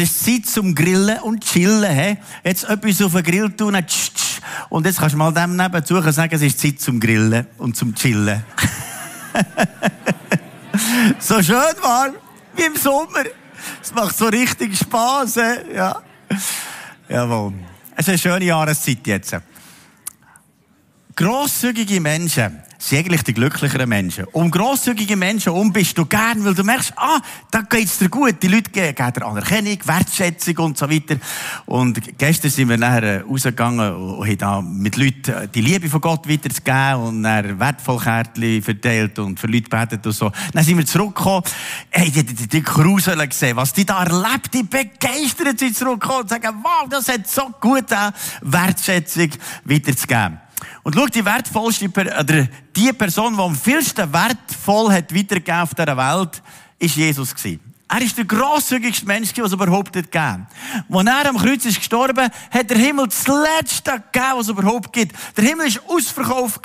Es ist Zeit zum Grillen und Chillen. He? Jetzt etwas auf den Grill tun und jetzt kannst du mal dem nebenzu sagen, es ist Zeit zum Grillen und zum Chillen. so schön warm, wie im Sommer. Es macht so richtig Spass. He? Ja. Jawohl. Es ist eine schöne Jahreszeit jetzt. Grosszügige Menschen sind eigentlich die glücklicheren Menschen. Um grosszügige Menschen um bist du gern, weil du merkst, ah, da geht's dir gut. Die Leute geben dir Anerkennung, Wertschätzung und so weiter. Und gestern sind wir nachher rausgegangen und haben da mit Leuten die Liebe von Gott weiterzugeben und dann wertvoll verteilt und für Leute betet und so. Dann sind wir zurückgekommen. Hey, die, die, die gesehen, was die da erlebt, die begeistert sind zurückgekommen und sagen, wow, das hat so gut Wertschätzung weiterzugeben. Und schau, die wertvollste, oder die Person, die am vielsten wertvoll hat weitergegeben auf dieser Welt, ist Jesus gewesen. Er ist der grosszügigste Mensch, den es überhaupt nicht gegeben Als er am Kreuz ist gestorben, hat der Himmel das Letzte gegeben, was es überhaupt gibt. Der Himmel ist ausverkauft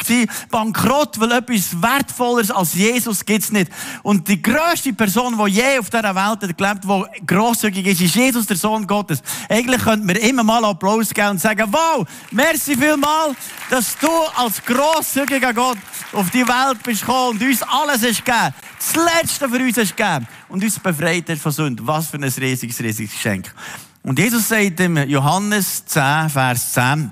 bankrott, weil etwas Wertvolleres als Jesus gibt's nicht. Und die grösste Person, die je auf dieser Welt hat gelebt, die grosszügig ist, ist Jesus, der Sohn Gottes. Eigentlich könnten wir immer mal Applaus geben und sagen, wow, merci vielmal, dass du als grosszügiger Gott auf die Welt bist gekommen und uns alles hast gegeben. Das Letzte für uns hast gegeben und uns befreit hat von Sünde. Was für ein riesiges, riesiges Geschenk. Und Jesus sagt im Johannes 10, Vers 10,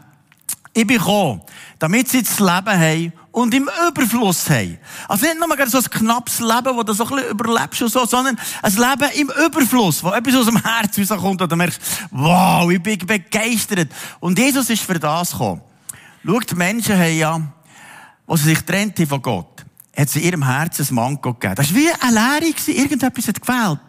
ich bin gekommen, damit sie das Leben haben und im Überfluss haben. Also nicht nur so ein knappes Leben, wo du so ein bisschen überlebst und so, sondern ein Leben im Überfluss, wo etwas aus dem Herz rauskommt und du merkst, wow, ich bin begeistert. Und Jesus ist für das gekommen. Schau, die Menschen haben ja, wo sie sich trennt von Gott, hat sie ihrem Herzen ein Manko gegeben. Das war wie eine Leere, irgendetwas hat gefehlt.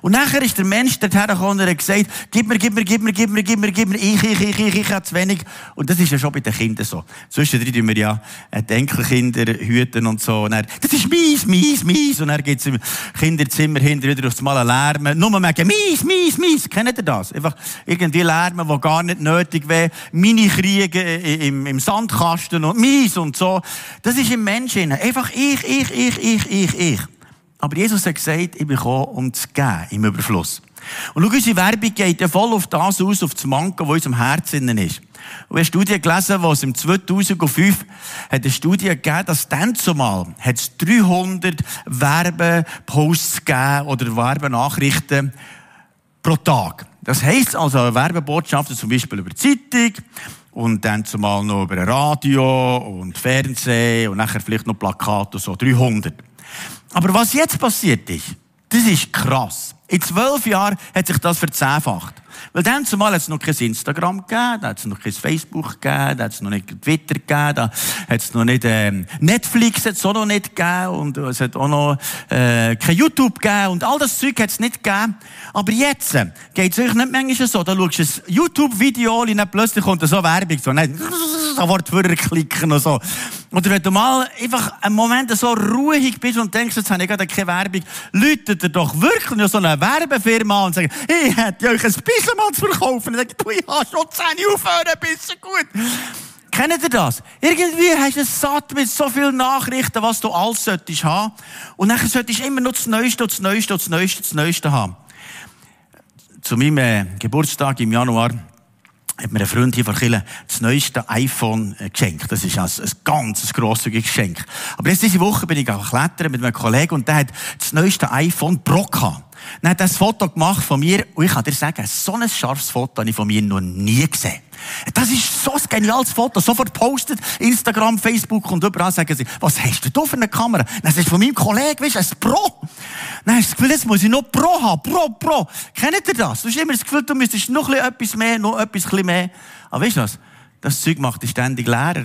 Und nachher ist der Mensch dorthin gekommen und hat gesagt, gib mir, gib mir, gib mir, gib mir, gib mir, gib mir, ich, ich, ich, ich, ich habe zu wenig. Und das ist ja schon bei den Kindern so. Zwischendrin tun wir ja äh, die Enkelkinder hüten und so. Und dann, das ist mies, mies, mies. Und dann geht's im Kinderzimmer hinter wieder aufs Mal lärmen. Nur merken, mies, mies, mies. Kennt ihr das? Einfach irgendwie lärmen, wo gar nicht nötig wäre. Mini-Kriege im, im Sandkasten und mies und so. Das ist im Menschen. Einfach ich, ich, ich, ich, ich, ich. Aber Jesus hat gesagt, ich bin gekommen, um zu geben, im Überfluss. Und schau, unsere Werbung geht ja voll auf das aus, auf das Manko, das in unserem Herzen ist. Und eine Studie gelesen, wo es im 2005 hat eine Studie gegeben, dass dann zumal es 300 Werbeposts gegeben oder Werbenachrichten pro Tag. Das heisst also Werbebotschaften zum Beispiel über Zeitung und dann zumal noch über Radio und Fernsehen und nachher vielleicht noch Plakate, so 300. Aber was jetzt passiert ist, das ist krass. In zwölf Jahren hat sich das verzehnfacht. Weil dann zumal hat es noch kein Instagram gegeben, da hat es noch kein Facebook gegeben, da hat es noch nicht Twitter gegeben, da hat es noch nicht ähm, Netflix hat es auch noch nicht gegeben und es hat auch noch äh, kein YouTube gegeben und all das Zeug hat es nicht gegeben. Aber jetzt äh, geht es euch nicht manchmal so, da schaust du ein YouTube-Video und dann plötzlich kommt da so Werbung, so, nein, da Wort klicken und so. Oder wenn du mal einfach einen Moment so ruhig bist und denkst, jetzt habe ich gerade keine Werbung, läutet er doch wirklich so eine Werbefirma und sagt, ich hätte euch ein bisschen mal zu verkaufen. Und sagt, du, ich habe schon 10 aufhören, ein bisschen gut. Kennt ihr das? Irgendwie hast du es satt mit so vielen Nachrichten, was du alles solltest haben. Und dann solltest du immer noch das Neueste, das Neueste, das Neueste, das Neueste haben. Zu meinem äh, Geburtstag im Januar hat mir ein Freund hier von Kille das neueste iPhone äh, geschenkt. Das ist also ein ganz grosszügiges Geschenk. Aber jetzt diese Woche bin ich auch klettern mit einem Kollegen und der hat das neueste iPhone Pro gehabt. Dann hat er ein Foto gemacht von mir und ich kann dir sagen, so ein scharfes Foto habe ich von mir noch nie gesehen. Das ist so ein geniales Foto. Sofort postet Instagram, Facebook und überall sagen sie, was hast du da für eine Kamera? Das ist von meinem Kollegen, weißt du, ein Pro. Dann hast du das Gefühl, jetzt muss ich noch Pro haben. Pro, Pro. Kennt ihr das? Du hast immer das Gefühl, du müsstest noch etwas mehr, noch etwas mehr. Aber weißt du was? Das Zeug macht dich ständig leerer.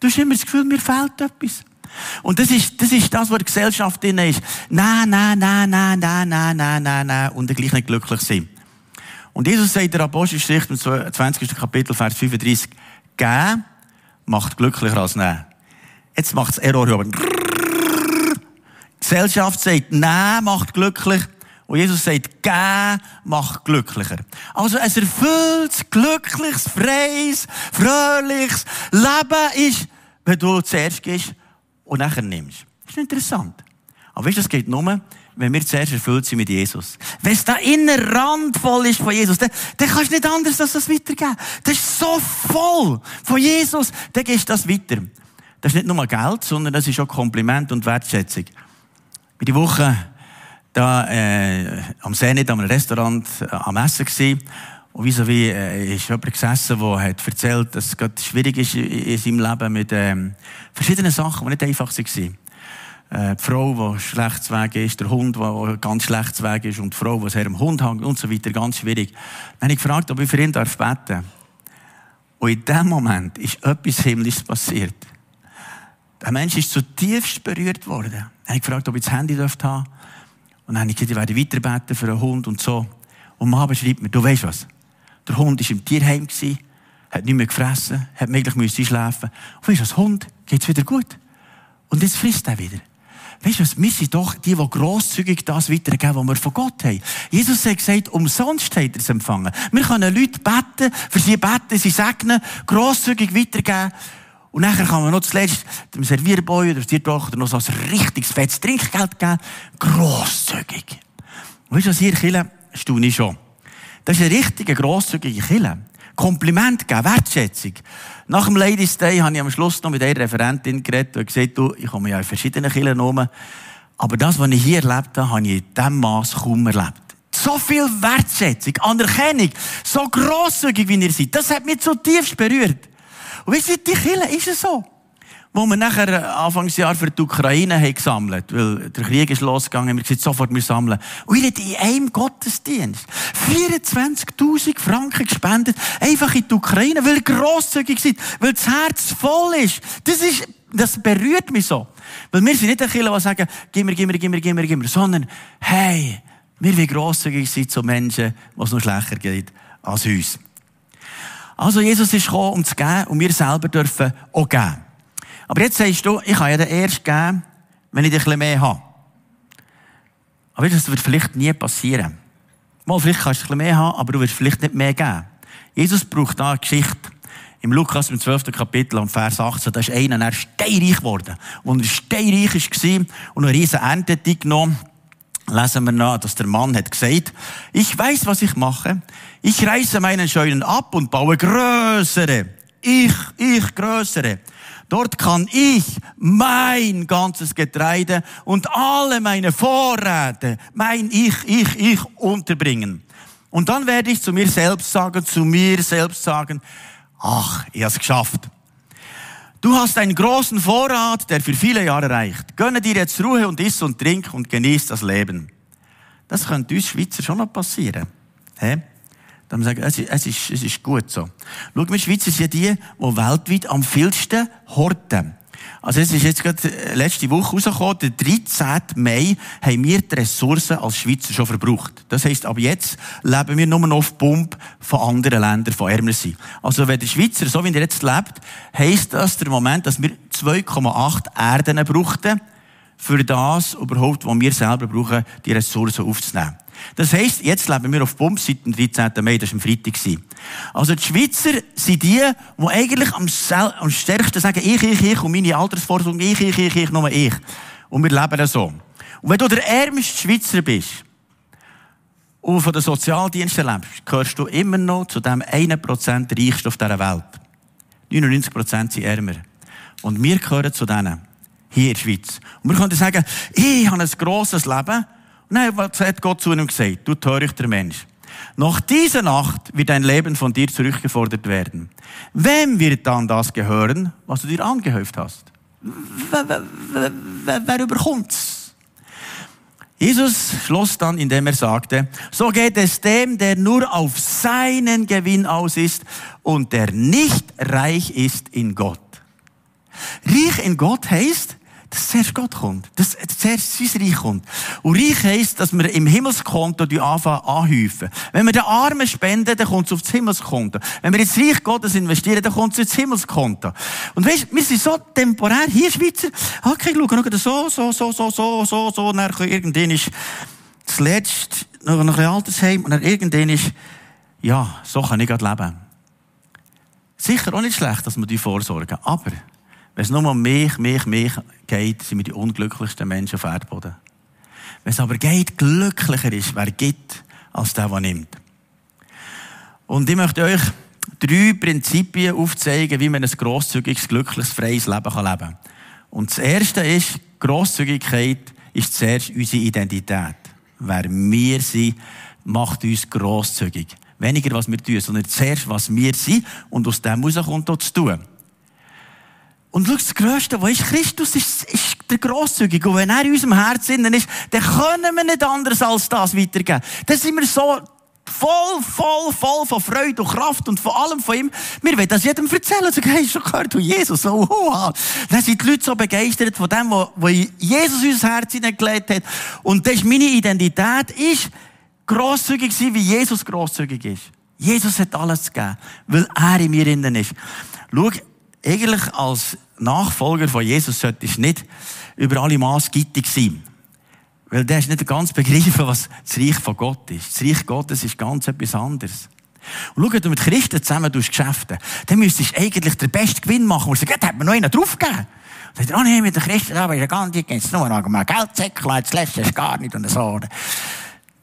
Du hast immer das Gefühl, mir fehlt etwas. Und das ist, das ist das, was die Gesellschaft drin ist. Nein, nein, nein, nein, nein, nein, nein, nein, nein. Und gleich nicht glücklich sind. Und Jesus sagt in der Apostelgeschichte im 20. Kapitel, Vers 35, geben macht glücklicher als nehmen. Jetzt macht es Error, aber Gesellschaft sagt, nein macht glücklich. Und Jesus sagt, geben macht glücklicher. Also ein erfülltes, glückliches, freies, fröhliches Leben ist, wenn du zuerst gehst und nachher nimmst. Das ist interessant. Aber weißt du, es geht nur, wenn wir zuerst erfüllt sind mit Jesus. Wenn es da innen randvoll ist von Jesus, dann, dann kannst du nicht anders als das weitergeben. Das ist so voll von Jesus, dann gehst du das weiter. Das ist nicht nur Geld, sondern das ist auch Kompliment und Wertschätzung. Bei die Woche da äh, am See nicht am Restaurant äh, am Essen gewesen. Und wieso wie äh, ist jemand gesessen, der hat erzählt, dass es gerade schwierig ist in seinem Leben mit ähm, verschiedenen Sachen, die nicht einfach waren. Äh, die Frau, die schlecht Weg ist, der Hund, der ganz schlecht Weg ist und die Frau, die sehr am Hund hängt und so weiter, ganz schwierig. Dann habe ich gefragt, ob ich für ihn darf beten Und in dem Moment ist etwas Himmlisches passiert. Der Mensch ist zutiefst berührt worden. Dann habe ich gefragt, ob ich das Handy haben darf. Und dann habe ich gesagt, ich werde weiterbeten für einen Hund und so. Und Mama schreibt mir, du weißt was? Der Hund war im Tierheim, hat nicht mehr gefressen, hat möglich müssen schlafen. Und weißt du, als Hund geht's wieder gut. Und jetzt frisst er wieder. Weißt du? Wir sind doch die, die grosszügig das weitergeben, was wir von Gott haben. Jesus hat gesagt, umsonst hat er es empfangen. Wir können Leute beten, für sie beten, sie segnen, grosszügig weitergeben. Und nachher kann man noch zuletzt dem Servierboy oder der Tochter noch so ein richtiges fettes Trinkgeld geben. Grosszügig. Weißt du, was hier Kille staune ich schon. Das ist eine richtige grosszügige Kille. Kompliment geben, Wertschätzung. Nach dem Ladies Day habe ich am Schluss noch mit einer Referentin geredet und gesagt, du, ich komme ja in verschiedenen Kirchen rum. Aber das, was ich hier erlebt habe, habe ich in diesem Maß kaum erlebt. So viel Wertschätzung, Anerkennung, so grosszügig wie ihr seid, das hat mich zutiefst berührt. Und wisst ihr, die Kirche ist es so. Wo wir nachher äh, Anfangsjahr für die Ukraine haben gesammelt, weil der Krieg ist losgegangen, haben wir gesagt, sofort wir sammeln. Und ihr habt in einem Gottesdienst 24.000 Franken gespendet, einfach in die Ukraine, weil ihr grosszügig seid, weil das Herz voll ist. Das ist, das berührt mich so. Weil wir sind nicht ein Kirche, die sagen, gib mir, gib mir, gib mir, gib mir, gib mir, sondern, hey, wir wollen grosszügig sein zu Menschen, was noch schlechter geht als uns. Also Jesus ist gekommen, um zu geben, und wir selber dürfen auch geben. Aber jetzt sagst du, ich kann ja den erst geben, wenn ich dich ein bisschen mehr habe. Aber das wird vielleicht nie passieren. Mal, vielleicht kannst du ein bisschen mehr haben, aber du wirst vielleicht nicht mehr geben. Jesus braucht da eine Geschichte. Im Lukas, im 12. Kapitel, am Vers 18, da ist einer, er steinreich geworden. Und er steinreich war und eine riesen Ernte genommen lesen wir noch, dass der Mann hat gesagt, ich weiß, was ich mache. Ich reiße meinen Scheunen ab und baue größere. Ich, ich größere. Dort kann ich mein ganzes Getreide und alle meine Vorräte, mein Ich, ich, ich unterbringen. Und dann werde ich zu mir selbst sagen, zu mir selbst sagen, ach, ich habe es geschafft. Du hast einen großen Vorrat, der für viele Jahre reicht. Gönne dir jetzt Ruhe und iss und trink und genieß das Leben. Das könnte uns Schweizer schon noch passieren. He? Dann sagen, es ist, es ist, es ist gut so. Schau, wir Schweizer sind die, die weltweit am vielsten horten. Also es ist jetzt gerade äh, letzte Woche rausgekommen, der 13. Mai haben wir die Ressourcen als Schweizer schon verbraucht. Das heisst, ab jetzt leben wir nur noch auf Pump von anderen Ländern, von ärmer sind. Also wenn der Schweizer, so wie er jetzt lebt, heisst das der Moment, dass wir 2,8 Erden brauchten, für das überhaupt, was wir selber brauchen, die Ressourcen aufzunehmen. Das heisst, jetzt leben wir auf Pump seit dem 13. Mai, das war am Freitag. Also die Schweizer sind die, die eigentlich am, am stärksten sagen, ich, ich, ich, und meine Altersvorsorge, ich, ich, ich, ich, nur ich. Und wir leben so. Und wenn du der ärmste Schweizer bist, und von den Sozialdiensten lebst, gehörst du immer noch zu dem 1% reichsten auf dieser Welt. 99% sind ärmer. Und wir gehören zu denen. Hier in der Schweiz. Und wir können sagen, ich habe ein grosses Leben. Nein, was hat Gott zu ihm gesagt? Du törichter Mensch. Nach dieser Nacht wird dein Leben von dir zurückgefordert werden. Wem wird dann das gehören, was du dir angehäuft hast? Wer, wer, wer, wer überkommt's? Jesus schloss dann, indem er sagte, so geht es dem, der nur auf seinen Gewinn aus ist und der nicht reich ist in Gott. Reich in Gott heißt, dass zuerst Gott kommt, dass zuerst sein Reich kommt. Und Reich heisst, dass wir im Himmelskonto anfangen anhäufen. Wenn wir den Armen spenden, dann kommt es aufs Himmelskonto. Wenn wir ins Reich Gottes investieren, dann kommt es ins Himmelskonto. Und weißt, wir sind so temporär, hier Schweizer, okay, schau, schau, so, so, so, so, so, so, so, und dann irgendwann ist zuletzt noch ein Altersheim, und dann irgendwann ist, ja, so kann ich gerade leben. Sicher auch nicht schlecht, dass wir die vorsorgen, aber wenn es nur um mich, mich, mich geht, sind wir die unglücklichsten Menschen auf Erdboden. Wenn es aber geht, glücklicher ist, wer gibt, als der, der nimmt. Und ich möchte euch drei Prinzipien aufzeigen, wie man ein grosszügiges, glückliches, freies Leben leben kann. Und das erste ist, Grosszügigkeit ist zuerst unsere Identität. Wer wir sind, macht uns grosszügig. Weniger, was wir tun, sondern zuerst, was wir sind und aus dem heraus kommt auch zu tun. Und schau, das Größte, was ist Christus, ist, ist der Grosszügige. Und wenn er in unserem Herzen ist, dann können wir nicht anders als das weitergeben. Dann sind wir so voll, voll, voll von Freude und Kraft und vor allem von ihm. Wir wollen das jedem erzählen. So, hey, schon gehört, du Jesus, so, oh, Dann sind die Leute so begeistert von dem, was Jesus in unser Herz hineingelegt hat. Und das ist meine Identität, ist grosszügig sein, wie Jesus grosszügig ist. Jesus hat alles gegeben, weil er in mir innen ist. Schau, eigentlich als Nachfolger von Jesus solltest du nicht über alle Maß gittig sein. Weil der ist nicht ganz begreifen, was das Reich von Gott ist. Das Reich Gottes ist ganz etwas anderes. Und schau, wenn du mit Christen zusammen Geschäfte, dann müsstest du eigentlich den besten Gewinn machen. Und sagst, da hat mir noch einen draufgegeben. Dann sagt er, oh nee, mit den Christen, da ist gar nicht, jetzt nur noch mal Geldsäckel, jetzt lässt es gar nicht und so.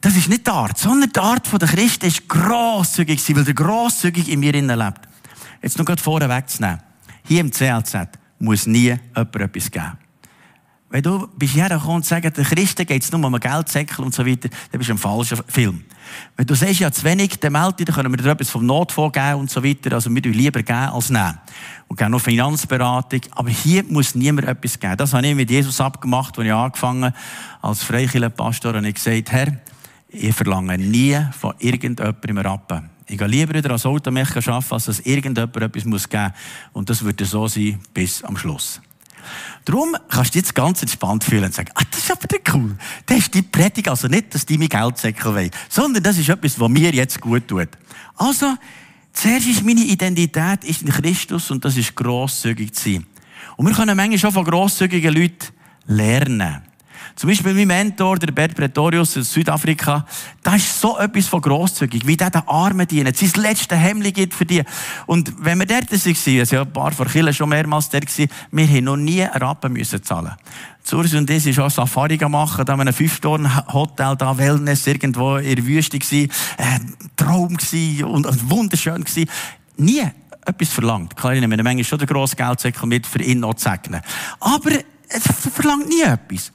Das ist nicht die Art, sondern die Art der Christen ist grosszügig sein, weil der grosszügig in mir innen lebt. Jetzt noch gerade vorne wegzunehmen. Hier im CLZ muss nie jemand etwas geben. Wenn du bis hierher kommst und sagst, den Christen geht es nur um Geldsäckel und so weiter, dann bist du ein falscher Film. Wenn du sagst, ja, zu wenig, dann melde dich, dann können wir dir etwas vom Notfonds geben und so weiter. Also wir tun lieber geben als nehmen. Und gerne noch Finanzberatung. Aber hier muss niemand etwas geben. Das habe ich mit Jesus abgemacht, als ich angefangen habe, als Freikirchenpastor, und ich gesagt, Herr, ich verlange nie von irgendjemandem Rappen. Ich gehe lieber wieder als Automechaniker arbeiten, als dass irgendjemand etwas geben muss. Und das wird so sein bis am Schluss. Darum kannst du jetzt ganz entspannt fühlen und sagen, ah, das ist aber cool. Das ist die Predigt also nicht, dass die mir Geldsäckel wollen, sondern das ist etwas, was mir jetzt gut tut. Also, zuerst ist meine Identität ist in Christus und das ist grosszügig zu sein. Und wir können manchmal schon von grosszügigen Leuten lernen. Zum Beispiel mein Mentor, der Bert Pretorius aus Südafrika, da ist so etwas von grosszügig, wie der den Armen dient, sein letztes Hemmli gibt für die. Und wenn wir dort waren, also ein paar von Kirchen schon mehrmals dort wir haben noch nie einen Rappen müssen zahlen. Zurs und ich ist auch Safari machen, da einem Fünf-Sterne-Hotel, da Wellness, irgendwo in der Wüste gewesen, äh, Traum gewesen und, und wunderschön gewesen. Nie etwas verlangt. Klar, ich nehme Menge schon den grossen Geldsäckel mit, für ihn noch zu segnen. Aber es verlangt nie etwas.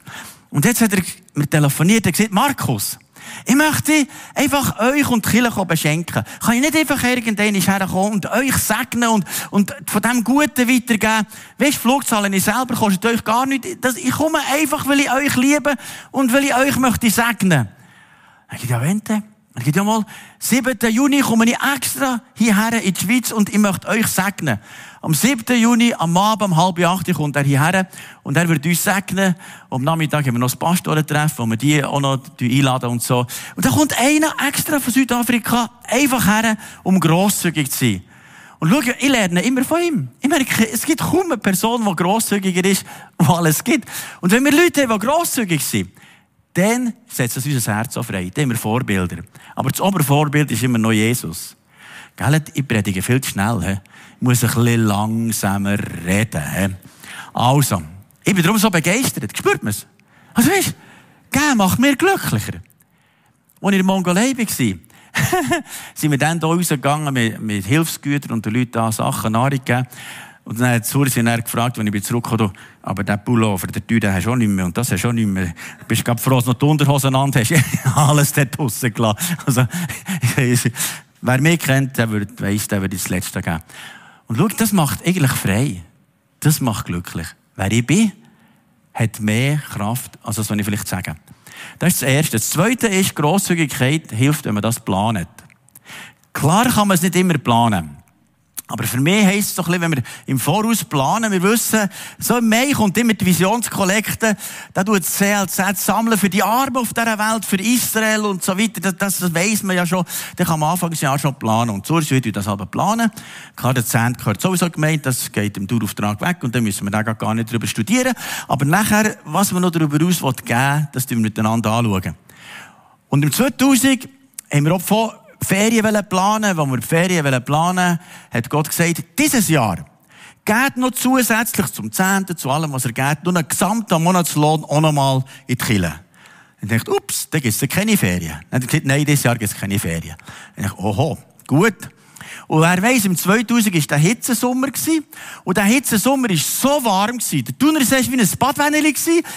Und jetzt hat er mir telefoniert und gesagt, Markus, ich möchte einfach euch und die Kirche beschenken. Kann ich nicht einfach irgendwann herkommen und euch segnen und, und von dem Guten weitergeben? Weißt du, Flugzahlen ich selber kostet euch gar nichts. ich komme einfach, weil ich euch liebe und weil ich euch möchte segnen. Ich sage, ja, wente. Ich sage, ja mal, 7. Juni komme ich extra hierher in die Schweiz und ich möchte euch segnen. Am 7. Juni, am Abend, um halb acht, kommt er hierher und er wird uns segnen. Am Nachmittag haben wir noch das Pastorentreffen, wo wir die auch noch einladen und so. Und da kommt einer extra von Südafrika einfach her, um grosszügig zu sein. Und schau, ich lerne immer von ihm. Ich merke, es gibt kaum eine Person, die grosszügiger ist, die alles gibt. Und wenn wir Leute haben, die grosszügig sind, dann setzt es unser Herz so frei. Dann haben wir Vorbilder. Aber das Obervorbild ist immer noch Jesus. Gell? Ich predige viel zu schnell. He? Muss ein bisschen langsamer reden. Also, ich bin darum so begeistert. Spürt man es? Also weißt, gell, macht mir glücklicher. Als ich in Mongolei war, sind wir dann hier rausgegangen mit, mit Hilfsgütern und den Leuten da Sachen Nahrung gegeben. Und dann hat Sursi dann gefragt, wenn ich zurückkomme, aber der Pullover, der Tür, den hast du auch nicht mehr und das hast du auch nicht mehr. Du bist gerade froh, dass du noch die Unterhosen an hast. Alles dort draussen gelassen. Also, wer mich kennt, der weiss, der wird das Letzte geben. Und schau, das macht eigentlich frei. Das macht glücklich. Wer ich bin, hat mehr Kraft, als das, was ich vielleicht sage. Das ist das Erste. Das Zweite ist, Grosszügigkeit hilft, wenn man das planet. Klar kann man es nicht immer planen. Aber für mich heisst es so ein bisschen, wenn wir im Voraus planen, wir wissen, so im Mai kommt immer die Visionskollekte, da tut das CLZ sammeln für die Armen auf dieser Welt, für Israel und so weiter, das, das weiss man ja schon, dann kann man Anfang des Jahres schon planen. Und so wird das aber planen. Klar, der gehört sowieso gemeint, das geht im Dauerauftrag weg und dann müssen wir da gar nicht darüber studieren. Aber nachher, was wir noch darüber aus geben das tun wir miteinander anschauen. Und im 2000 haben wir auch Ferien planen, wo wir die Ferien planen, hat Gott gesagt, dieses Jahr geht noch zusätzlich zum Zehnten, zu allem, was er geht, nur einen gesamten Monatslohn auch noch mal in die Kille. Und ich dachte, ups, da gibt es keine Ferien. Dann hat er gesagt, nein, dieses Jahr gibt es keine Ferien. Und ich dachte, oho, gut. Und wer weiss, im 2000 war der Hitzesommer. Und der Hitzesommer war so warm. Der Thunersee war wie ein Badwänneli.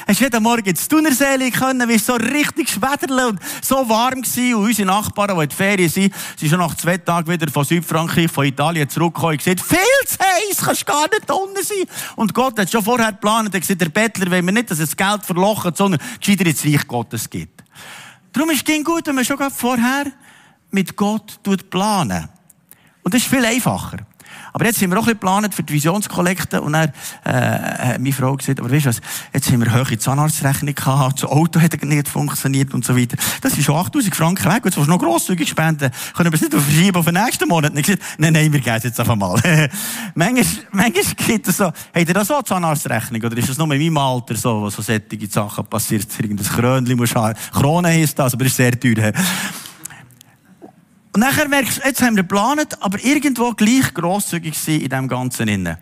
Hast jeden Morgen ins Thunersee können, wie so richtig schwederle und so warm war. Und unsere Nachbarn, die in der Ferien sind, sind schon nach zwei Tagen wieder von Südfrankreich, von Italien zurückgekommen und gesagt, viel zu heiß, kannst gar nicht unten sein. Und Gott hat schon vorher geplant, er hat gesagt, der Bettler will mir nicht, dass er das Geld verlochen, sondern gescheiter ins Reich Gottes gibt. Darum ist es gut, wenn man schon vorher mit Gott planen. Und das ist viel einfacher. Aber jetzt sind wir auch ein bisschen geplant für die Visionskollekte und dann, äh, meine Frau gesagt, aber weißt du was, jetzt haben wir hohe Zahnarztrechnung gehabt, das Auto hat nicht funktioniert und so weiter. Das ist schon 8000 Franken weg, jetzt willst du noch grosszügig spenden, können wir es nicht verschieben auf den nächsten Monat? Und ich gesagt, nein, nein, wir gehen es jetzt einfach mal. manchmal, manchmal gibt es so, habt ihr da so Zahnarztrechnung, oder ist das nur in meinem Alter so, wo so solche Sachen passiert, irgendein Krönchen muss haben, Krone heisst das, aber das ist sehr teuer. Und nachher merkst du, jetzt haben wir geplant, aber irgendwo gleich grosszügig sein in dem Ganzen innen.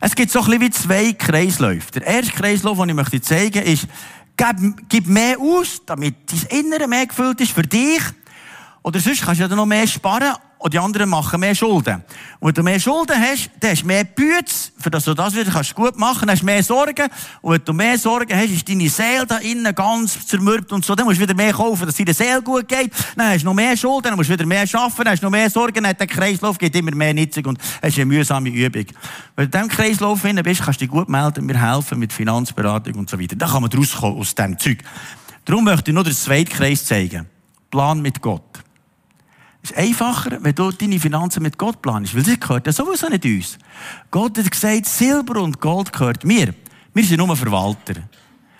Es gibt so ein bisschen wie zwei Kreisläufe. Der erste Kreislauf, den ich möchte zeigen möchte, ist, gib, gib mehr aus, damit dein Innere mehr gefüllt ist für dich. Oder sonst kannst du ja noch mehr sparen, und die anderen machen mehr Schulden. Und wenn du mehr Schulden hast, dann hast du mehr Bütze, für das du das wieder kannst gut machen, hast du mehr Sorgen. Und wenn du mehr Sorgen hast, ist deine Seele da innen ganz zermürbt und so, dann musst du wieder mehr kaufen, dass deine Seele gut geht. Dann hast du noch mehr Schulden, dann musst du wieder mehr arbeiten, dann hast du noch mehr Sorgen, dann der Kreislauf geht immer mehr Nitzig und es ist eine mühsame Übung. Wenn du in diesem Kreislauf bist, kannst du dich gut melden, mir helfen mit Finanzberatung und so weiter. Da kann man rauskommen aus diesem Zeug. Darum möchte ich nur den zweiten Kreis zeigen. Plan mit Gott. Es ist einfacher, wenn du deine Finanzen mit Gott planst, weil das gehört ja sowieso nicht uns. Gott hat gesagt, Silber und Gold gehört mir. Wir sind nur Verwalter.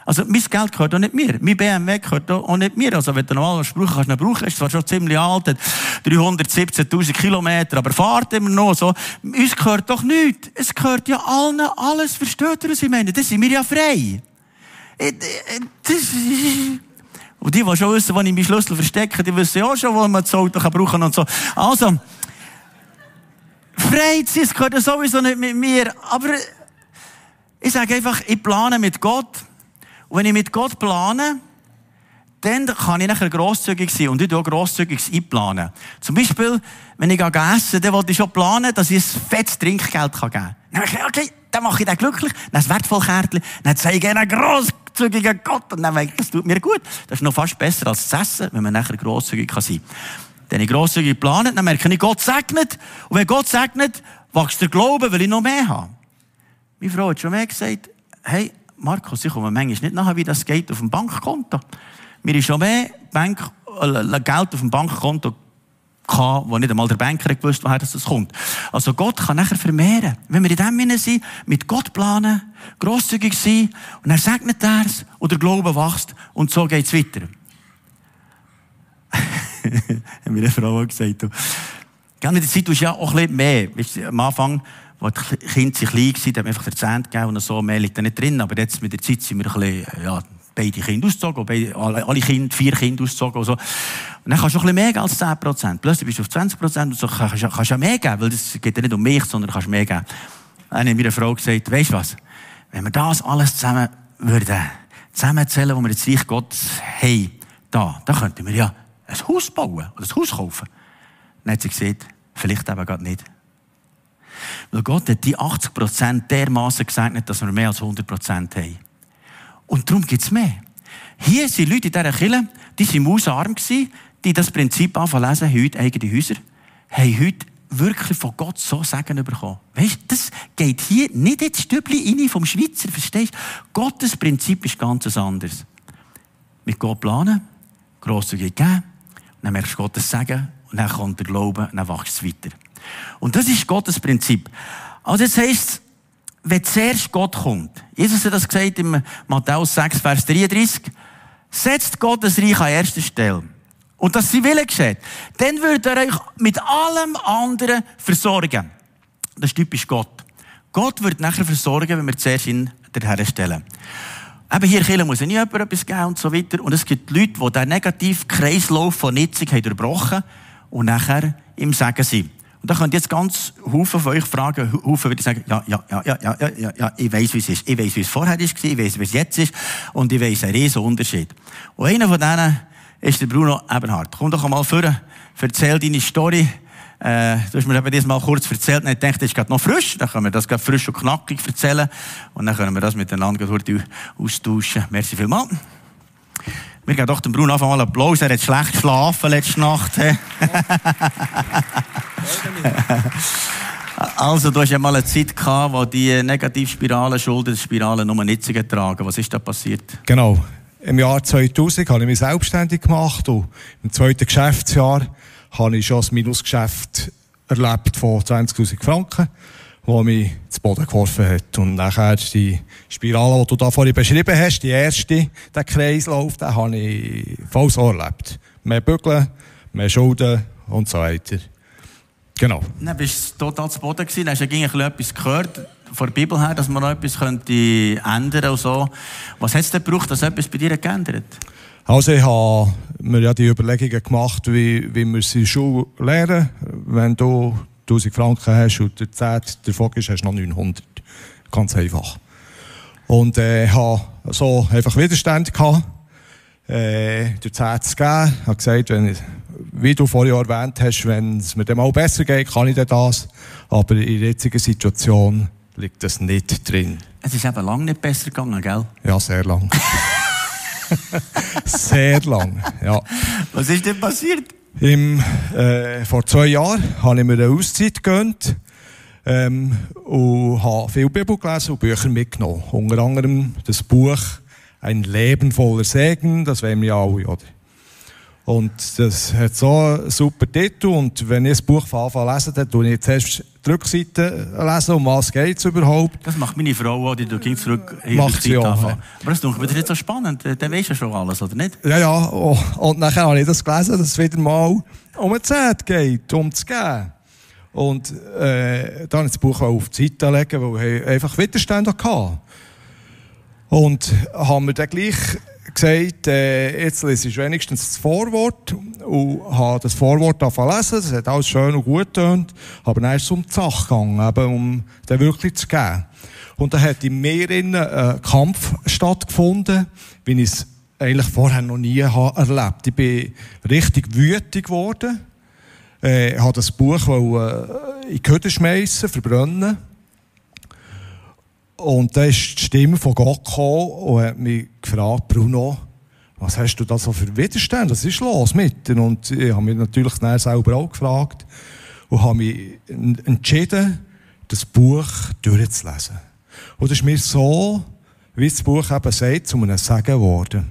Also, mein Geld gehört auch nicht mir. Mein BMW gehört auch nicht mir. Also, wenn du noch alles brauchen kannst, du brauchen. Ist zwar schon ziemlich alt, hat 317.000 Kilometer, aber fahrt immer noch so. Uns gehört doch nichts. Es gehört ja allen alles. Versteht ihr, was ich meine? Das sind wir ja frei. Das und die, die schon wissen, wo ich meinen Schlüssel verstecke, die wissen ja auch schon, wo man das Auto brauchen kann und so. Also, Freizeit gehört sowieso nicht mit mir. Aber ich sage einfach, ich plane mit Gott. Und wenn ich mit Gott plane, dann kann ich nachher grosszügig sein und ich auch grosszügig einplanen. Zum Beispiel, wenn ich essen dann wollte ich schon planen, dass ich ein fettes Trinkgeld geben kann. Dann okay, dann mache ich den glücklich, dann ein wertvolles Kärtchen, dann zeige ich einen gross grosszügiger Gott. Und dann denke das tut mir gut. Das ist noch fast besser als zu essen, wenn man nachher grosszügig sein kann. Wenn ich grosszügig plane, dann merke ich, Gott segnet. Und wenn Gott segnet, wächst der Glaube, weil ich noch mehr habe. Meine Frau hat schon mehr gesagt, hey, Markus, ich komme manchmal nicht nachher, wie das geht auf dem Bankkonto. Mir ist schon mehr Bank, äh, Geld auf dem Bankkonto gehabt, wo nicht einmal der Banker gewusst woher das kommt. Also Gott kann nachher vermehren. Wenn wir in dem Sinne sind, mit Gott planen, grosszügig sein, und er segnet er's, und der Glaube wächst, und so geht's weiter. Hat mir eine Frau gesagt, du, in der Zeit tust du ja auch ein bisschen mehr. Am Anfang, als die Kinder klein waren, hat man einfach den Zehnt gegeben und so, mehr liegt da nicht drin, aber jetzt mit der Zeit sind wir ein bisschen, ja, beide Kinder ausgezogen, beide, alle, Kinder, vier Kinder ausgezogen und so. Und dann kannst du ein bisschen mehr als 10 Prozent. Plötzlich bist du auf 20 Prozent und so kannst du ja mehr geben, weil es geht ja nicht um mich, sondern kannst mehr geben. Dann hat mir eine Frau gesagt, weisst du was? Wenn wir das alles zusammen würden, zusammenzählen, wo wir jetzt Reich Gottes haben, da, da könnten wir ja ein Haus bauen oder ein Haus kaufen. Dann hat sie gesagt, vielleicht eben gerade nicht. Weil Gott hat die 80 Prozent dermaßen gesegnet, dass wir mehr als 100 Prozent haben. Und darum gibt es mehr. Hier sind Leute in dieser Kirche, die waren mausarm, die das Prinzip anfangen lesen, heute eigene Häuser, haben heute wirklich von Gott so Segen bekommen. Weißt das geht hier nicht ins Stübli rein vom Schweizer, verstehst du? Gottes Prinzip ist ganz anders. Mit Gott planen, grosszügig geben, dann merkst du Gottes Segen und dann kommt der Glaube und dann wächst es weiter. Und das ist Gottes Prinzip. Also jetzt heisst wenn zuerst Gott kommt. Jesus hat das gesagt im Matthäus 6, Vers 33. Setzt Gottes Reich an erster Stelle. Und dass sie Wille geschieht. Dann wird er euch mit allem anderen versorgen. Das ist typisch Gott. Gott wird nachher versorgen, wenn wir zuerst ihn herstellen. Eben hier Kirche muss ja nie jemand etwas geben und so weiter. Und es gibt Leute, die diesen negativen Kreislauf von Nitzung haben durchbrochen und nachher im Segen sind. Und da könnt jetzt ganz Haufen von euch fragen, Haufen würde sagen, ja, ja, ja, ja, ja, ja, ja, ich weiß, wie es ist. Ich weiß, wie es vorher war, ich weiß, wie es jetzt ist. Und ich weiß einen riesen Unterschied. Und einer von denen ist der Bruno Eberhardt. Komm doch einmal vor, erzähl deine Story. Äh, du hast mir eben das mal kurz erzählt und ich dachte, das ist gerade noch frisch. Dann können wir das gerade frisch und knackig erzählen. Und dann können wir das miteinander austauschen. Merci vielmals. Wir geben doch dem Bruno einfach mal einen Applaus. Er hat schlecht geschlafen letzte Nacht. also, du hast ja mal eine Zeit gehabt, wo die Negativspirale, Schuldenspirale nur nicht getragen. Was ist da passiert? Genau. Im Jahr 2000 habe ich mich selbstständig gemacht und im zweiten Geschäftsjahr habe ich schon ein Minusgeschäft erlebt von 20.000 Franken wo mich zu Boden geworfen hat. Und nachher die Spirale, die du da vorhin beschrieben hast, die erste, der Kreislauf, den habe ich voll so erlebt. Mehr Bügeln, mehr Schulden und so weiter. Genau. Dann bist du total zu Boden gewesen, hast du eigentlich etwas gehört von der Bibel her, dass man noch etwas könnte ändern und so. Was hat es denn gebraucht, dass etwas bei dir geändert Also ich habe mir ja die Überlegungen gemacht, wie, wie wir sie Schule lernen. Wenn du 1000 Franken hast und der 10 davon ist, hast du noch 900. Ganz einfach. Und äh, habe so einfach Widerstand gehabt, äh, der 10 zu geben. Ich habe gesagt, wenn ich, wie du vorher erwähnt hast, wenn es mir dann mal besser geht, kann ich das. Aber in der jetzigen Situation liegt das nicht drin. Es ist eben lange nicht besser gegangen, gell? Ja, sehr lang. sehr lang, ja. Was ist denn passiert? Im, äh, vor zwei Jahren habe ich mir eine Auszeit gegönnt ähm, und habe viel Bibel gelesen und Bücher mitgenommen. Unter anderem das Buch Ein Leben voller Segen, das wollen ja alle, oder? Und das hat so einen super Titel und wenn ich das Buch von Anfang an lese, dann tue ich zuerst die Rückseite lesen, um was geht es überhaupt. Das macht meine Frau auch, die du gehst zurück in Macht sie auch, ja. Aber das ist nicht so spannend, der weiß ja schon alles, oder nicht? Ja, ja, oh, und nachher habe ich das gelesen, dass es wieder mal um eine Zeit geht, um zu geben. Und äh, dann das Buch auf die Seite legen, weil ich einfach Widerstände hatte. Und haben wir dann gleich gesagt, äh, jetzt lese ich wenigstens das Vorwort und habe das Vorwort lesen. Das hat alles schön und gut getönt. Aber dann ist es um die Sache gegangen, eben um den wirklich zu geben. Und da hat in mir ein äh, Kampf stattgefunden, wie ich es eigentlich vorher noch nie erlebt. Ich bin richtig wütig geworden. Äh, habe das Buch äh, in die Hütte schmeißen, verbrennen. Und dann ist die Stimme von Gott gekommen und hat mich gefragt, Bruno, was hast du da so für Widerstand? Was ist los mit dir? Und ich habe mich natürlich dann selber auch gefragt und habe mich entschieden, das Buch durchzulesen. Und es ist mir so, wie das Buch eben sagt, zu einem Segen geworden.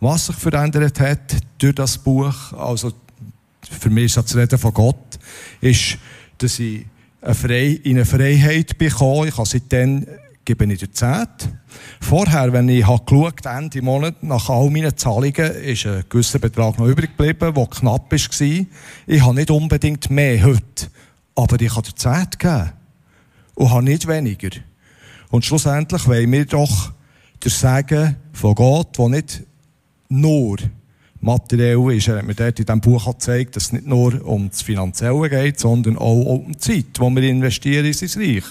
Was sich verändert hat durch das Buch, also für mich ist das Reden von Gott, ist, dass ich in eine Freiheit bekommen. Ich habe seitdem gebe ich dir Zeit. Vorher, wenn ich habe geschaut, Ende Monat, nach all meinen Zahlungen, ist ein gewisser Betrag noch übrig geblieben, der knapp war. Ich habe nicht unbedingt mehr heute, aber ich habe dir Zeit gegeben. Und habe nicht weniger. Und schlussendlich wollen wir doch der Segen von Gott, der nicht nur materiell ist. Er hat mir dort in diesem Buch gezeigt, dass es nicht nur um das Finanzielle geht, sondern auch um die Zeit, die wir investieren in sein Reich.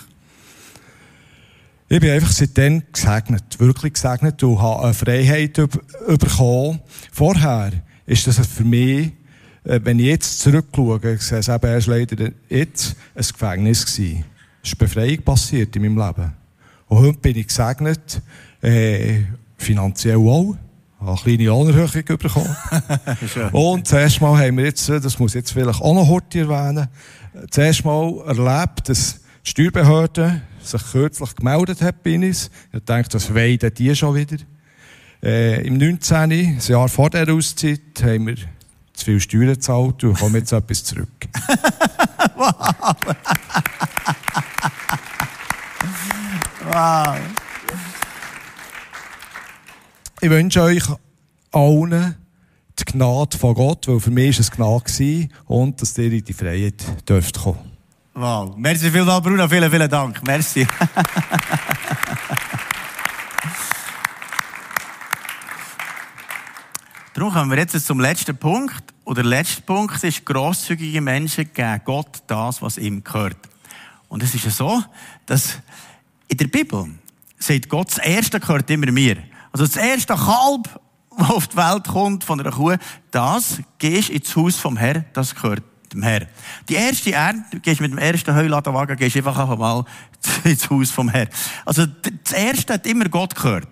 Ich bin einfach seitdem gesegnet, wirklich gesegnet und habe eine Freiheit bekommen. Vorher ist das für mich, äh, wenn ich jetzt zurückschaue, ich sehe es eben erst leider jetzt, ein Gefängnis gewesen. Es ist Befreiung passiert in meinem Leben. Und heute bin ich gesegnet, äh, finanziell auch eine kleine Lohnerhöhung bekommen. und zuerst mal haben wir jetzt, das muss ich jetzt vielleicht auch noch heute erwähnen, zuerst mal erlebt, dass die Steuerbehörde sich kürzlich gemeldet hat bei uns. Ich denke, das weiden die schon wieder. Äh, Im 19., ein Jahr vor der Auszeit, haben wir zu viel Steuern gezahlt und kommen jetzt etwas zurück. wow! wow! Ich wünsche euch allen die Gnade von Gott, weil für mich war es Gnade und dass ihr in die Freiheit dürft kommen. Wow. Merci vielmals, Bruno. Vielen, vielen Dank. Merci. Darum kommen wir jetzt zum letzten Punkt. Und der letzte Punkt ist, grosszügige Menschen geben Gott das, was ihm gehört. Und es ist ja so, dass in der Bibel sagt Gott, das Erste gehört immer mir. Also das erste Kalb, das auf die Welt kommt von einer Kuh, das gehst ins Haus vom Herrn, das gehört dem Herrn. Die erste Ernte, gehst mit dem ersten Heuladenwagen, gehst einfach mal ins Haus vom Herrn. Also das Erste hat immer Gott gehört.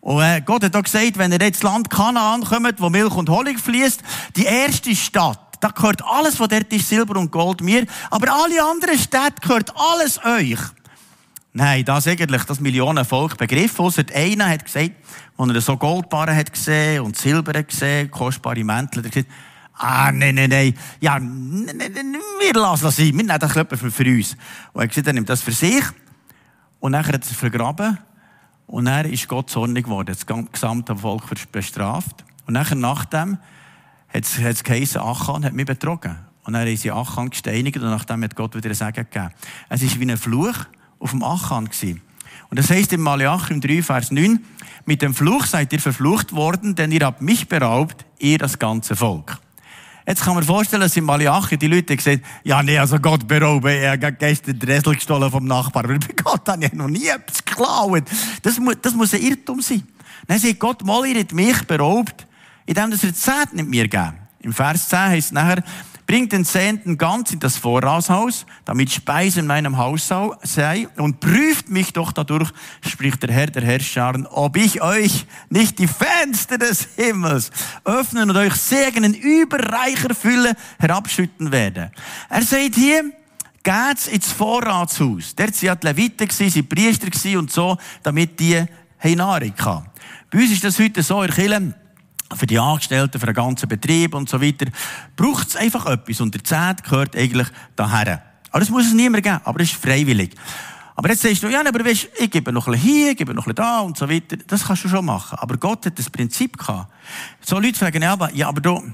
Und äh, Gott hat auch gesagt, wenn ihr jetzt Land Kanaan kommt, wo Milch und Honig fließt, die erste Stadt, da gehört alles, was dort ist, Silber und Gold mir, aber alle anderen Städte gehört alles euch. Nein, das eigentlich das Millionenvolk begriffen. Ausser einer hat gesagt, als er so Goldbarren hat gesehen und Silber hat gesehen, kostbare Mäntel, hat gesagt, ah, nein, nein, nein, ja, wir lassen das sein, wir nehmen das für, für uns. Und er hat gesagt, er nimmt das für sich. Und nachher hat er es vergraben. Und dann ist Gott zornig geworden, das gesamte Volk bestraft. Und nachher, nachdem, hat es, geheißen, Achan hat mich betrogen. Und dann haben sie Achan gesteinigt und nachdem hat Gott wieder ein Segen gegeben. Es war wie ein Fluch auf dem Achan. Gewesen. Und das heißt im Malachi 3, Vers 9, mit dem Fluch seid ihr verflucht worden, denn ihr habt mich beraubt, ihr das ganze Volk. Jetzt kann man vorstellen, dass in Malachi die Leute gesagt ja, nee, also Gott berauben, er hat gestern den Dressel gestohlen vom Nachbarn. Aber bei Gott habe ich noch nie etwas geklaut. Das muss, das muss ein Irrtum sein. Dann sagt Gott, mal, ihr habt mich beraubt, indem er Zehnt nicht mir geben. Im Vers 10 heißt es nachher, bringt den Zehnten ganz in das Vorratshaus, damit Speise in meinem Haus sei, und prüft mich doch dadurch, spricht der Herr der Herrscher, ob ich euch nicht die Fenster des Himmels öffnen und euch Segnen überreicher Fülle herabschütten werde. Er sagt hier, geht's ins Vorratshaus. Dort waren die Leviten, sie Priester und so, damit die Nahrung haben. Bei uns ist das heute so, in Kirche, für die Angestellten, für den ganzen Betrieb und so weiter, braucht es einfach etwas. Und der Zehnt gehört eigentlich daher. Aber das muss es niemand geben, aber es ist freiwillig. Aber jetzt sagst du, ja, aber weißt, ich gebe noch ein bisschen hier, ich gebe noch ein bisschen da und so weiter. Das kannst du schon machen. Aber Gott hat das Prinzip gehabt. So Leute fragen, ja, aber, ja, aber du,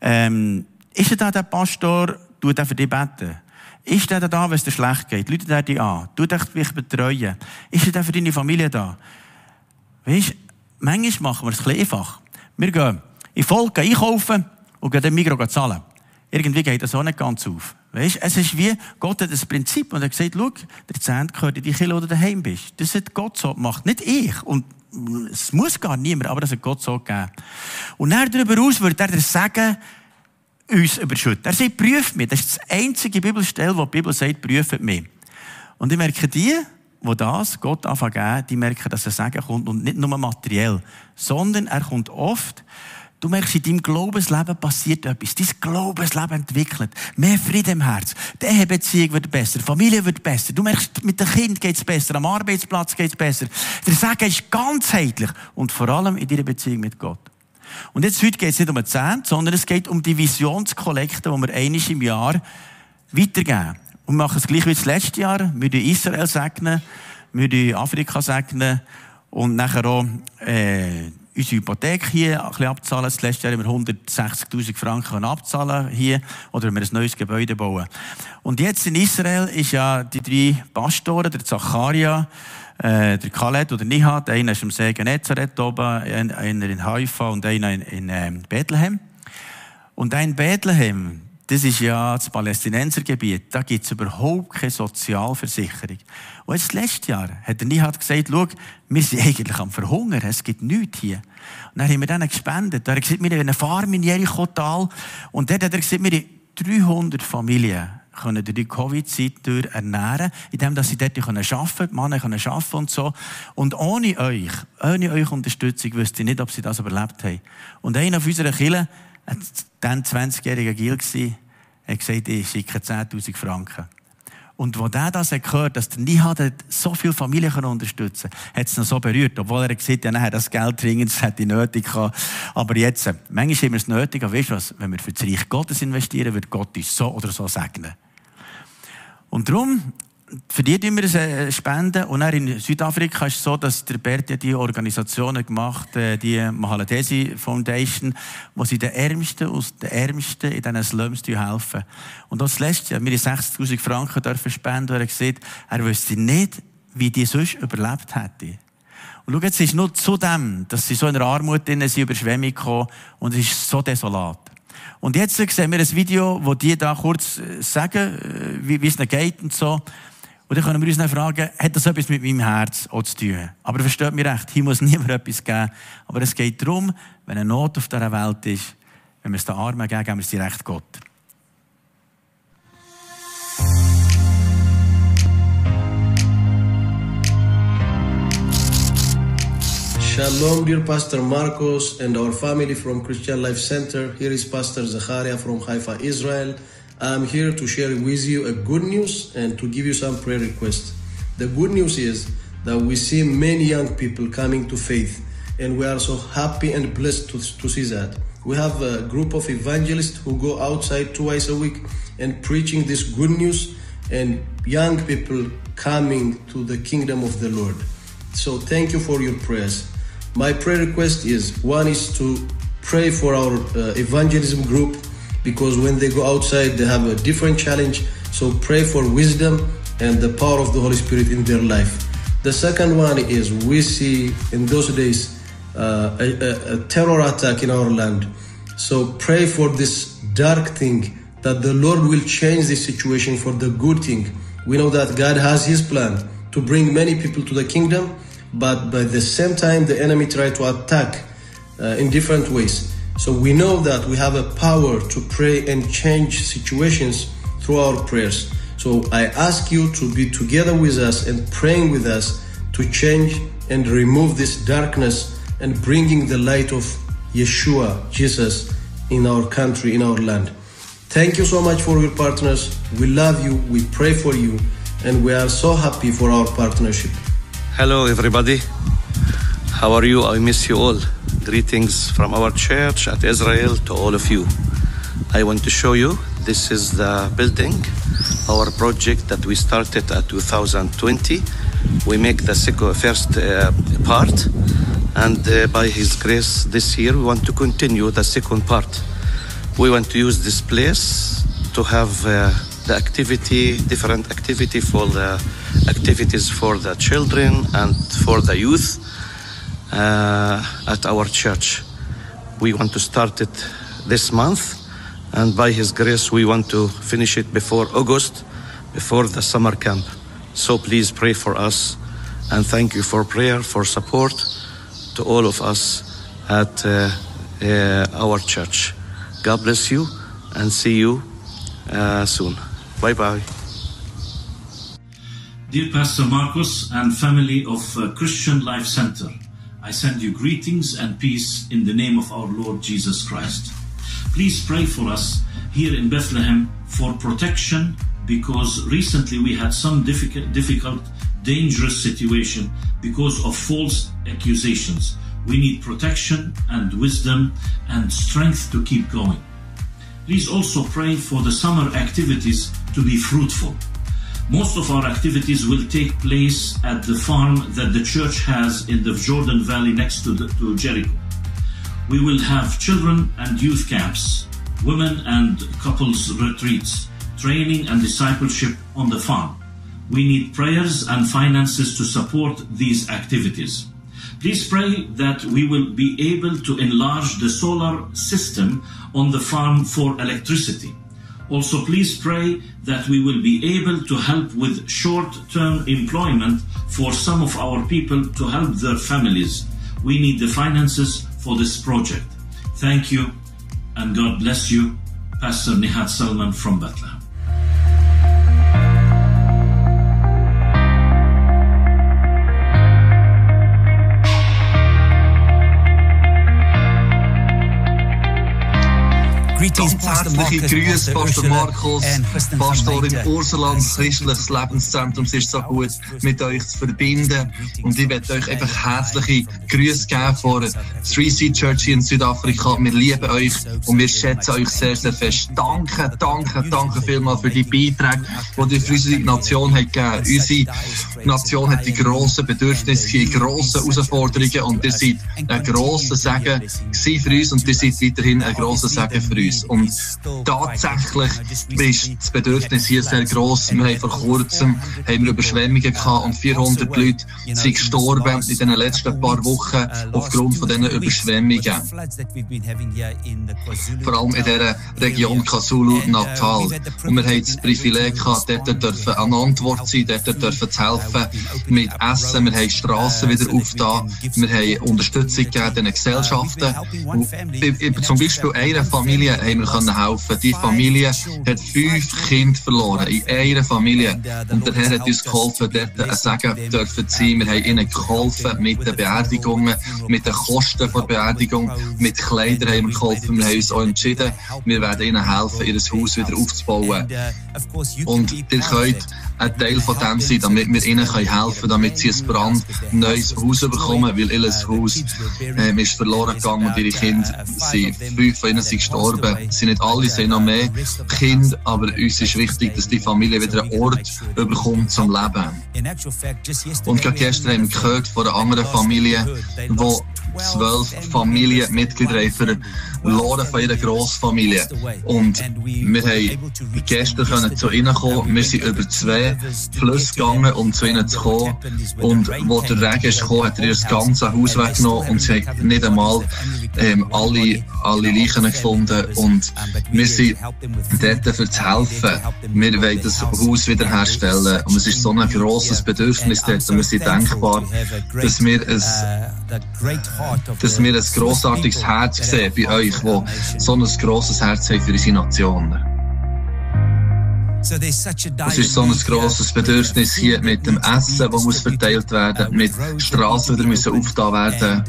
ähm, ist er da der Pastor, tut er für dich beten? Ist er da, wenn es dir schlecht geht? Leute er dich an? Tut er dich betreuen? Ist er da für deine Familie da? Weißt, manchmal machen wir es ein bisschen einfach. Wir gehen in Volk einkaufen und gehen dann Migros zahlen. Irgendwie geht das auch nicht ganz auf. Weißt, es ist wie, Gott hat das Prinzip und er gesagt, schau, der Zehnt gehört in die Kirche, oder daheim bist. Das hat Gott so gemacht, nicht ich. Und es muss gar niemand, aber das hat Gott so gegeben. Und dann darüber aus wird er das Sagen uns überschütten. Er sagt, prüft mich. Das ist das einzige Bibelstelle, wo die Bibel sagt, prüft mich. Und ich merke, die, wo das Gott anfangen die merken, dass er Segen kommt und nicht nur materiell, sondern er kommt oft, Du merkst, in deinem Glaubensleben passiert etwas. Dein Glaubensleben entwickelt. Mehr Frieden im Herz. Die Ehebeziehung wird besser. Die Familie wird besser. Du merkst, mit dem Kind geht's besser. Am Arbeitsplatz geht's besser. Der Segen ist ganzheitlich. Und vor allem in deiner Beziehung mit Gott. Und jetzt heute geht es nicht um ein Zehnt, sondern es geht um die Visionskollekte, die wir einmal im Jahr weitergeben. Und wir machen es gleich wie das letzte Jahr. Wir segnen Israel segnen, wir Afrika segnen und nachher auch äh, unsere Hypothek hier ein bisschen abzahlen. Das letzte Jahr haben wir 160'000 Franken abzahlen hier oder wir ein neues Gebäude bauen. Und jetzt in Israel ist ja die drei Pastoren, der Zacharia, äh, der Khaled oder Nihat, einer ist am See Genezareth oben, einer in Haifa und einer in, in äh, Bethlehem. Und ein Bethlehem, das ist ja das Palästinensergebiet. Da gibt es überhaupt keine Sozialversicherung. Und jetzt letztes Jahr hat er nie gesagt, schau, wir sind eigentlich am Verhungern, es gibt nichts hier. Und dann haben wir denen gespendet. Da hat gesagt, wir haben eine Farm in Jericho-Tal. Und dort hat er gesagt, wir haben 300 Familien können durch die Covid-Zeit ernähren, indem sie dort arbeiten können, die Männer können arbeiten und so. Und ohne euch, ohne eure Unterstützung, wüsste ich nicht, ob sie das überlebt haben. Und einer auf unserer Kirche dann 20-jähriger Gil gsi, hat gesagt, ich schicke 10.000 Franken. Und wo der das hat gehört, dass der Nihat so viele Familien unterstützen kann, hat es ihn so berührt. Obwohl er gesagt hat, ja, das Geld dringend, das hätte ich nötig gehabt. Aber jetzt, manchmal haben wir es nötig, aber weißt du was? Wenn wir für das Reich Gottes investieren, wird Gott uns so oder so segnen. Und darum für die tun wir äh, spenden. Und dann in Südafrika ist es so, dass der Bert ja die Organisationen gemacht, äh, die Mahaladesi Foundation, wo sie den Ärmsten aus den Ärmsten in diesen Slums helfen. Und das letzte Jahr, wir 60.000 Franken dürfen spenden, er gesagt, er wüsste nicht, wie die sonst überlebt hätte. Und schau, jetzt ist nur zu dem, dass sie so in einer Armut drin sind, Überschwemmung gekommen und es ist so desolat. Und jetzt sehen wir ein Video, wo die da kurz äh, sagen, wie, wie es ihnen geht und so. Und dann können wir uns dann fragen, hat das etwas mit meinem Herz auch zu tun? Aber versteht mich recht, hier muss niemand etwas geben. Aber es geht darum, wenn eine Not auf dieser Welt ist, wenn wir es den Armen geben, geben wir es direkt Gott. Shalom, dear Pastor Marcos and our family from Christian Life Center. Here is Pastor Zacharia from Haifa, Israel. I'm here to share with you a good news and to give you some prayer requests. The good news is that we see many young people coming to faith, and we are so happy and blessed to, to see that. We have a group of evangelists who go outside twice a week and preaching this good news, and young people coming to the kingdom of the Lord. So, thank you for your prayers. My prayer request is one is to pray for our uh, evangelism group because when they go outside they have a different challenge. So pray for wisdom and the power of the Holy Spirit in their life. The second one is we see in those days uh, a, a, terror attack in our land. So pray for this dark thing that the Lord will change this situation for the good thing. We know that God has His plan to bring many people to the kingdom but by the same time the enemy tried to attack uh, in different ways so we know that we have a power to pray and change situations through our prayers so i ask you to be together with us and praying with us to change and remove this darkness and bringing the light of yeshua jesus in our country in our land thank you so much for your partners we love you we pray for you and we are so happy for our partnership Hello, everybody. How are you? I miss you all. Greetings from our church at Israel to all of you. I want to show you this is the building, our project that we started at 2020. We make the first uh, part, and uh, by His grace, this year we want to continue the second part. We want to use this place to have. Uh, the activity, different activity for the activities for the children and for the youth at our church. We want to start it this month, and by His grace, we want to finish it before August, before the summer camp. So please pray for us, and thank you for prayer, for support to all of us at uh, uh, our church. God bless you, and see you uh, soon. Bye bye. Dear Pastor Marcos and family of uh, Christian Life Center, I send you greetings and peace in the name of our Lord Jesus Christ. Please pray for us here in Bethlehem for protection because recently we had some difficult, difficult dangerous situation because of false accusations. We need protection and wisdom and strength to keep going. Please also pray for the summer activities to be fruitful. Most of our activities will take place at the farm that the church has in the Jordan Valley next to, the, to Jericho. We will have children and youth camps, women and couples retreats, training and discipleship on the farm. We need prayers and finances to support these activities. Please pray that we will be able to enlarge the solar system on the farm for electricity. Also, please pray that we will be able to help with short term employment for some of our people to help their families. We need the finances for this project. Thank you and God bless you. Pastor Nihat Salman from Bethlehem. Ganz herzliche Grüße, Pastor Markus, Pastorin Ursula, christliches Lebenszentrum. Es ist so gut, mit euch zu verbinden. Und ich werde euch einfach herzliche Grüße geben von Three Sea Church in Südafrika. Wir lieben euch und wir schätzen euch sehr, sehr fest. Danke, danke, danke vielmals für die Beiträge, die ihr für unsere Nation habt gegeben. Unsere Nation hat die grossen Bedürfnisse, die grossen Herausforderungen. und ihr seid ein grosser Segen für uns. Und ihr seid weiterhin ein grosser Segen für uns. Uns. Und tatsächlich ist das Bedürfnis hier sehr gross. Wir haben vor kurzem haben wir Überschwemmungen gehabt und 400 Leute sind gestorben in den letzten paar Wochen aufgrund von diesen Überschwemmungen. Vor allem in dieser Region KwaZulu-Natal. Und wir haben das Privileg gehabt, dort dürfen eine Antwort sein, dort dürfen zu helfen mit Essen. Wir haben Strassen wieder aufgetan. Wir haben Unterstützung gegeben den Gesellschaften. Zum Beispiel einer Familie haben wir können helfen. Die Familie hat fünf Kinder verloren in einer Familie. Und der Herr hat uns geholfen, dort ein Sagen dürfen sein. Wir haben ihnen geholfen mit den Beerdigungen, mit den Kosten der Beerdigung, mit Kleidern haben wir geholfen. Haben uns auch entschieden, wir werden ihnen helfen, ihr Haus wieder aufzubauen. Und ihr könnt ein Teil von dem sein, damit wir ihnen helfen können, damit sie ein brandneues Haus bekommen, weil ihr Haus äh, ist verloren gegangen und ihre Kinder sind, fünf von ihnen sind gestorben. Es sind nicht alle, sind noch mehr Kinder, aber uns ist wichtig, dass die Familie wieder einen Ort bekommt zum Leben. Und gerade gestern haben wir gehört von einer anderen Familie, wo zwölf Familienmitglieder verloren von ihrer Grossfamilie. Und wir haben gestern zu ihnen kommen. Wir sind über zwei Plus gegangen, um zu ihnen zu kommen. Und wo der Regen ist gekommen, hat er ihr das ganze Haus weggenommen und sie haben nicht einmal ähm, alle, alle Leichen gefunden. Und wir sind dort für zu helfen. Wir wollen das Haus wiederherstellen. Und es ist so ein grosses Bedürfnis dort. Und wir sind dankbar, dass wir ein dass wir ein grossartiges Herz sehen bei euch, wo so ein grosses Herz haben für unsere Nationen. Es ist so ein grosses Bedürfnis hier mit dem Essen, das muss verteilt werden, mit Straßen, die müssen aufgetan werden.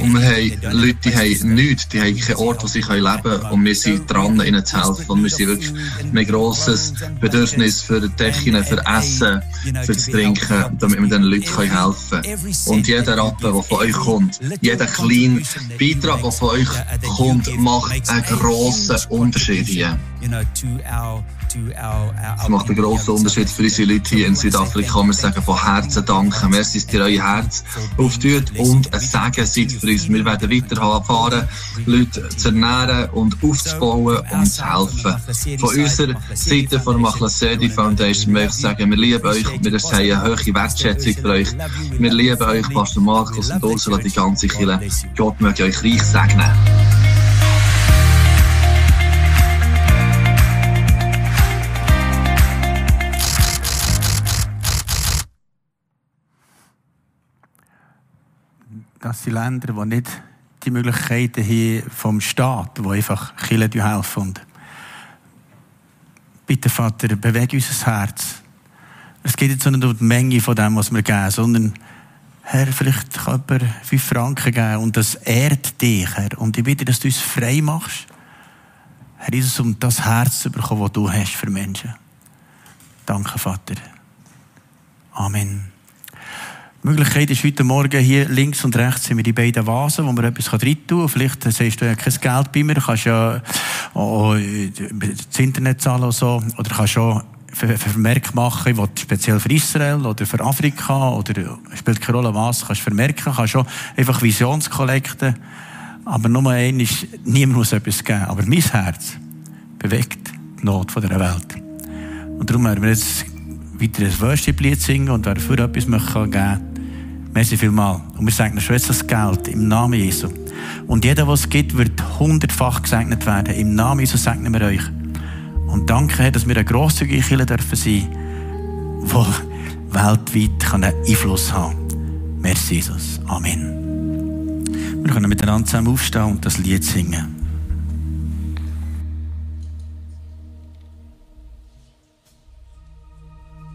Und wir haben Leute, die haben nichts, die haben keinen Ort, wo sie leben können. Und wir sind dran, ihnen zu helfen. Und wir sind wirklich ein grosses Bedürfnis für Decken, für Essen, für das Trinken, damit wir den Leuten helfen können. Und jeder Rappen, der von euch kommt, jeder kleine Beitrag, der von euch kommt, macht einen grossen Unterschied hier. Es macht einen grossen Unterschied für unsere Leute hier in Südafrika. Wir sagen von Herzen danken. Merci, dass ihr euer Herz auftut und ein Segen seid für uns. Wir werden weiterfahren, Leute zu ernähren und aufzubauen und zu helfen. Von unserer Seite von der Machlasedi Foundation möchte ich sagen, wir lieben euch und wir haben eine hohe Wertschätzung für euch. Wir lieben euch, Pastor Markus und Ursula, die ganze Kirche. Gott möge euch reich segnen. Das sind Länder, die nicht die Möglichkeiten haben vom Staat, wo einfach Kirchen helfen. Und bitte, Vater, bewege unser Herz. Es geht jetzt nicht um die Menge von dem, was wir geben, sondern Herr, vielleicht kann jemand fünf Franken geben und das ehrt dich, Herr. Und ich bitte, dass du uns frei machst. Herr Jesus, um das Herz zu bekommen, das du hast für Menschen. Danke, Vater. Amen. Die Möglichkeit ist heute Morgen hier links und rechts sind wir die beiden Vasen, wo man etwas rein tun kann. Vielleicht siehst du ja kein Geld bei mir, du kannst ja auch das Internet zahlen oder so, oder kannst auch Vermerk machen, ich speziell für Israel oder für Afrika oder spielt keine Rolle was, kannst vermerken, kannst auch einfach Visionskollekten. Aber nur ein ist, niemand muss etwas geben. Aber mein Herz bewegt die Not dieser Welt. Und darum werden wir jetzt weiter ein Worship-Lied singen und wer dafür etwas geben möchte, Merci vielmal. Und wir schon jetzt das Geld im Namen Jesu. Und jeder, was es gibt, wird hundertfach gesegnet werden. Im Namen Jesu segnen wir euch. Und danke, dass wir eine grosszügige Kirche dürfen sein, die weltweit einen Einfluss haben kann. Merci, Jesus. Amen. Wir können miteinander zusammen aufstehen und das Lied singen.